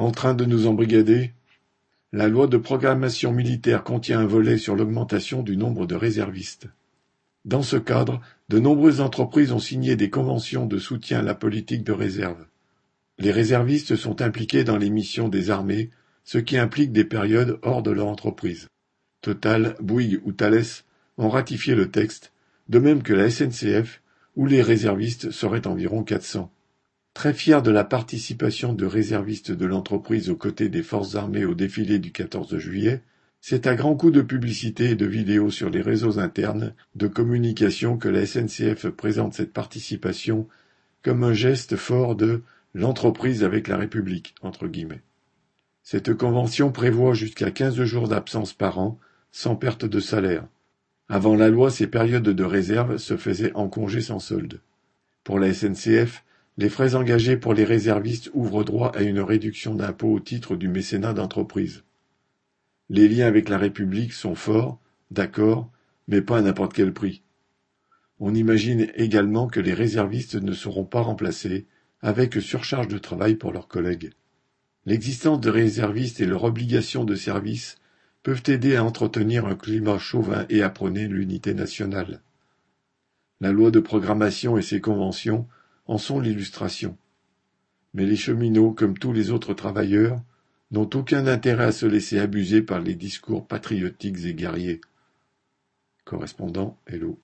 En train de nous embrigader La loi de programmation militaire contient un volet sur l'augmentation du nombre de réservistes. Dans ce cadre, de nombreuses entreprises ont signé des conventions de soutien à la politique de réserve. Les réservistes sont impliqués dans les missions des armées, ce qui implique des périodes hors de leur entreprise. Total, Bouygues ou Thales ont ratifié le texte, de même que la SNCF, où les réservistes seraient environ 400. Très fier de la participation de réservistes de l'entreprise aux côtés des forces armées au défilé du 14 juillet, c'est à grands coups de publicité et de vidéos sur les réseaux internes de communication que la SNCF présente cette participation comme un geste fort de l'entreprise avec la République. Cette convention prévoit jusqu'à quinze jours d'absence par an, sans perte de salaire. Avant la loi, ces périodes de réserve se faisaient en congé sans solde. Pour la SNCF, les frais engagés pour les réservistes ouvrent droit à une réduction d'impôt au titre du mécénat d'entreprise. Les liens avec la République sont forts, d'accord, mais pas à n'importe quel prix. On imagine également que les réservistes ne seront pas remplacés, avec surcharge de travail pour leurs collègues. L'existence de réservistes et leur obligation de service peuvent aider à entretenir un climat chauvin et à prôner l'unité nationale. La loi de programmation et ses conventions en sont l'illustration. Mais les cheminots, comme tous les autres travailleurs, n'ont aucun intérêt à se laisser abuser par les discours patriotiques et guerriers. Correspondant Hello.